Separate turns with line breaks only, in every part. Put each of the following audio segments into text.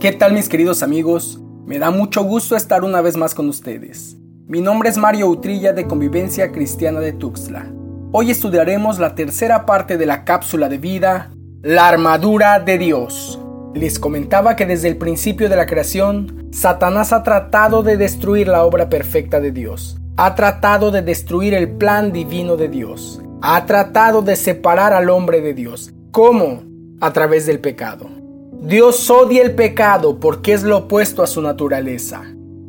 ¿Qué tal mis queridos amigos? Me da mucho gusto estar una vez más con ustedes. Mi nombre es Mario Utrilla de Convivencia Cristiana de Tuxtla. Hoy estudiaremos la tercera parte de la cápsula de vida, la armadura de Dios. Les comentaba que desde el principio de la creación, Satanás ha tratado de destruir la obra perfecta de Dios. Ha tratado de destruir el plan divino de Dios. Ha tratado de separar al hombre de Dios. ¿Cómo? A través del pecado. Dios odia el pecado porque es lo opuesto a su naturaleza.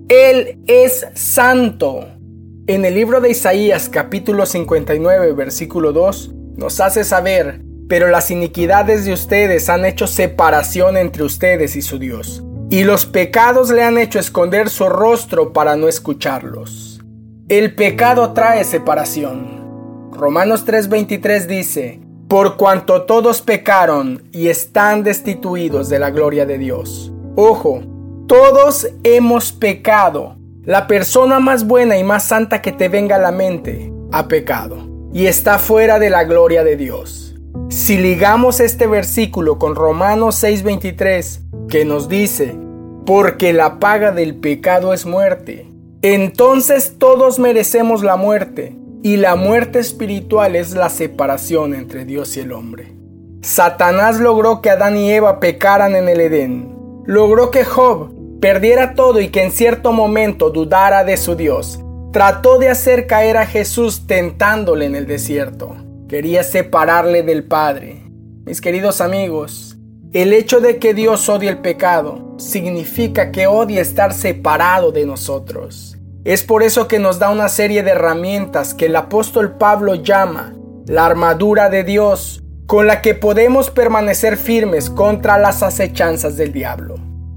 Él es santo. En el libro de Isaías capítulo 59 versículo 2 nos hace saber, pero las iniquidades de ustedes han hecho separación entre ustedes y su Dios, y los pecados le han hecho esconder su rostro para no escucharlos. El pecado trae separación. Romanos 3:23 dice, por cuanto todos pecaron y están destituidos de la gloria de Dios. Ojo, todos hemos pecado. La persona más buena y más santa que te venga a la mente ha pecado y está fuera de la gloria de Dios. Si ligamos este versículo con Romanos 6:23, que nos dice, porque la paga del pecado es muerte, entonces todos merecemos la muerte, y la muerte espiritual es la separación entre Dios y el hombre. Satanás logró que Adán y Eva pecaran en el Edén. Logró que Job perdiera todo y que en cierto momento dudara de su Dios. Trató de hacer caer a Jesús tentándole en el desierto. Quería separarle del Padre. Mis queridos amigos, el hecho de que Dios odie el pecado significa que odia estar separado de nosotros. Es por eso que nos da una serie de herramientas que el apóstol Pablo llama la armadura de Dios, con la que podemos permanecer firmes contra las acechanzas del diablo.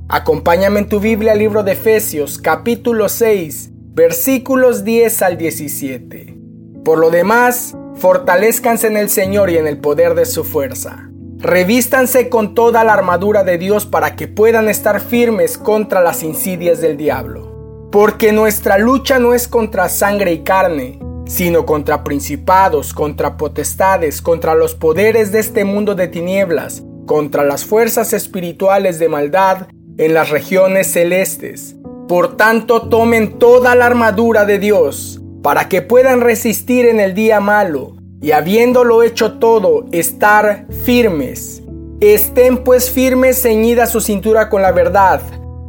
Acompáñame en tu Biblia al libro de Efesios capítulo 6 versículos 10 al 17. Por lo demás, fortalezcanse en el Señor y en el poder de su fuerza. Revístanse con toda la armadura de Dios para que puedan estar firmes contra las insidias del diablo. Porque nuestra lucha no es contra sangre y carne, sino contra principados, contra potestades, contra los poderes de este mundo de tinieblas, contra las fuerzas espirituales de maldad en las regiones celestes. Por tanto, tomen toda la armadura de Dios, para que puedan resistir en el día malo, y habiéndolo hecho todo, estar firmes. Estén pues firmes ceñida su cintura con la verdad,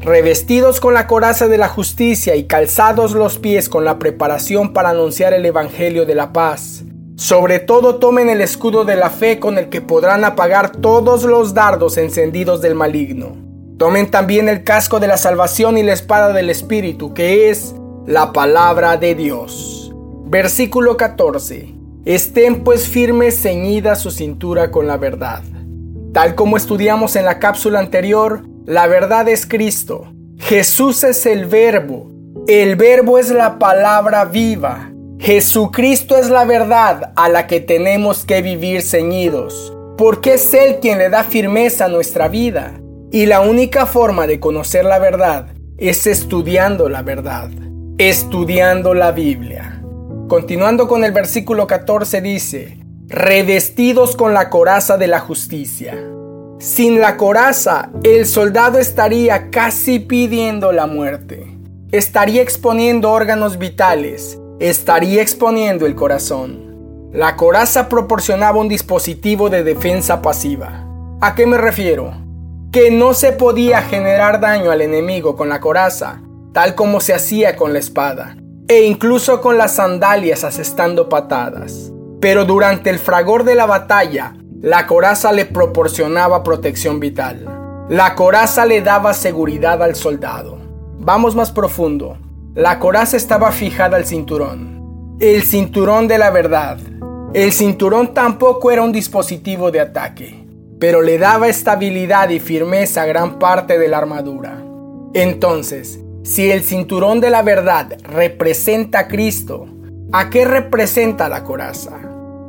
revestidos con la coraza de la justicia y calzados los pies con la preparación para anunciar el Evangelio de la paz. Sobre todo tomen el escudo de la fe con el que podrán apagar todos los dardos encendidos del maligno. Tomen también el casco de la salvación y la espada del Espíritu, que es la palabra de Dios. Versículo 14. Estén pues firmes ceñida su cintura con la verdad. Tal como estudiamos en la cápsula anterior, la verdad es Cristo. Jesús es el verbo. El verbo es la palabra viva. Jesucristo es la verdad a la que tenemos que vivir ceñidos, porque es Él quien le da firmeza a nuestra vida. Y la única forma de conocer la verdad es estudiando la verdad, estudiando la Biblia. Continuando con el versículo 14 dice, revestidos con la coraza de la justicia. Sin la coraza, el soldado estaría casi pidiendo la muerte. Estaría exponiendo órganos vitales, estaría exponiendo el corazón. La coraza proporcionaba un dispositivo de defensa pasiva. ¿A qué me refiero? Que no se podía generar daño al enemigo con la coraza, tal como se hacía con la espada, e incluso con las sandalias asestando patadas. Pero durante el fragor de la batalla, la coraza le proporcionaba protección vital. La coraza le daba seguridad al soldado. Vamos más profundo. La coraza estaba fijada al cinturón. El cinturón de la verdad. El cinturón tampoco era un dispositivo de ataque, pero le daba estabilidad y firmeza a gran parte de la armadura. Entonces, si el cinturón de la verdad representa a Cristo, ¿a qué representa la coraza?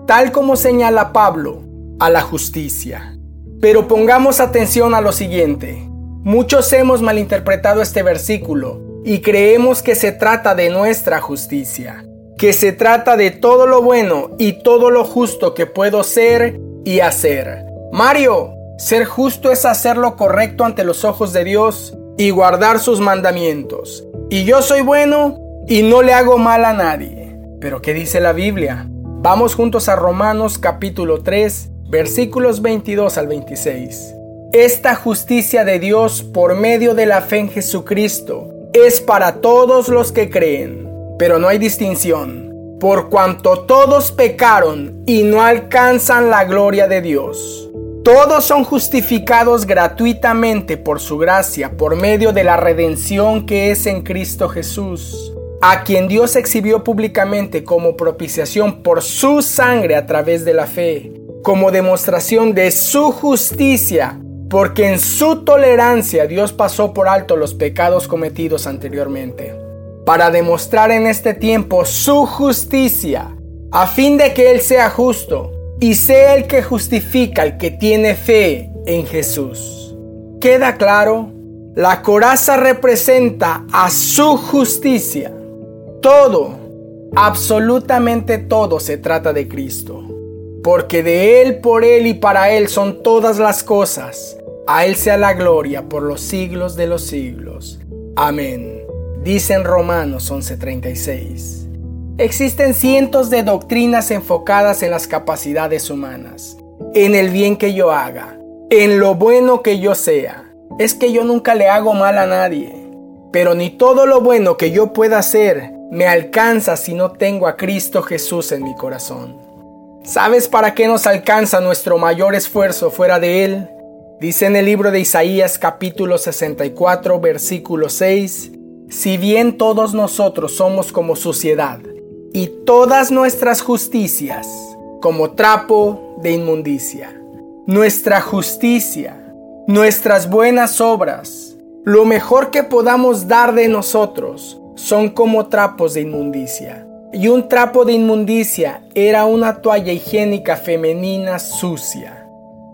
Tal como señala Pablo, a la justicia. Pero pongamos atención a lo siguiente. Muchos hemos malinterpretado este versículo y creemos que se trata de nuestra justicia, que se trata de todo lo bueno y todo lo justo que puedo ser y hacer. Mario, Ser justo es hacer lo correcto ante los ojos de Dios y guardar sus mandamientos. Y yo soy bueno y no le hago mal a nadie. Pero ¿qué dice la Biblia? Vamos juntos a Romanos capítulo 3, versículos 22 al 26. Esta justicia de Dios por medio de la fe en Jesucristo es para todos los que creen, pero no hay distinción, por cuanto todos pecaron y no alcanzan la gloria de Dios. Todos son justificados gratuitamente por su gracia, por medio de la redención que es en Cristo Jesús, a quien Dios exhibió públicamente como propiciación por su sangre a través de la fe, como demostración de su justicia porque en su tolerancia Dios pasó por alto los pecados cometidos anteriormente, para demostrar en este tiempo su justicia, a fin de que Él sea justo y sea el que justifica al que tiene fe en Jesús. ¿Queda claro? La coraza representa a su justicia. Todo, absolutamente todo se trata de Cristo. Porque de Él, por Él y para Él son todas las cosas a Él sea la gloria por los siglos de los siglos. Amén. Dice en Romanos 11:36. Existen cientos de doctrinas enfocadas en las capacidades humanas, en el bien que yo haga, en lo bueno que yo sea. Es que yo nunca le hago mal a nadie, pero ni todo lo bueno que yo pueda hacer me alcanza si no tengo a Cristo Jesús en mi corazón. ¿Sabes para qué nos alcanza nuestro mayor esfuerzo fuera de Él? Dice en el libro de Isaías capítulo 64 versículo 6, si bien todos nosotros somos como suciedad y todas nuestras justicias como trapo de inmundicia, nuestra justicia, nuestras buenas obras, lo mejor que podamos dar de nosotros son como trapos de inmundicia. Y un trapo de inmundicia era una toalla higiénica femenina sucia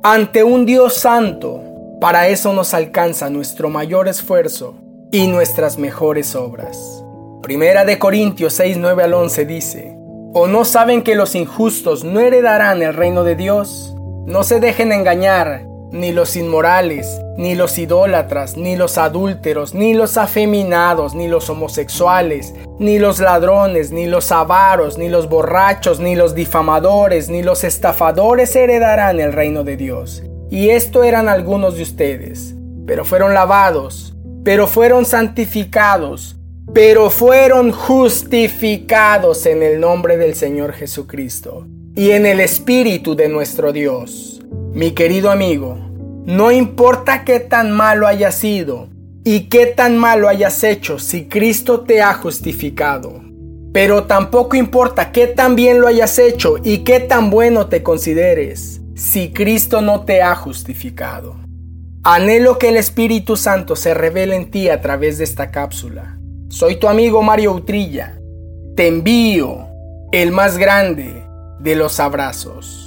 ante un Dios santo. Para eso nos alcanza nuestro mayor esfuerzo y nuestras mejores obras. Primera de Corintios 6, 9 al 11 dice, ¿O no saben que los injustos no heredarán el reino de Dios? No se dejen engañar, ni los inmorales, ni los idólatras, ni los adúlteros, ni los afeminados, ni los homosexuales, ni los ladrones, ni los avaros, ni los borrachos, ni los difamadores, ni los estafadores heredarán el reino de Dios. Y esto eran algunos de ustedes, pero fueron lavados, pero fueron santificados, pero fueron justificados en el nombre del Señor Jesucristo y en el Espíritu de nuestro Dios. Mi querido amigo, no importa qué tan malo hayas sido y qué tan malo hayas hecho si Cristo te ha justificado. Pero tampoco importa qué tan bien lo hayas hecho y qué tan bueno te consideres si Cristo no te ha justificado. Anhelo que el Espíritu Santo se revele en ti a través de esta cápsula. Soy tu amigo Mario Utrilla. Te envío el más grande de los abrazos.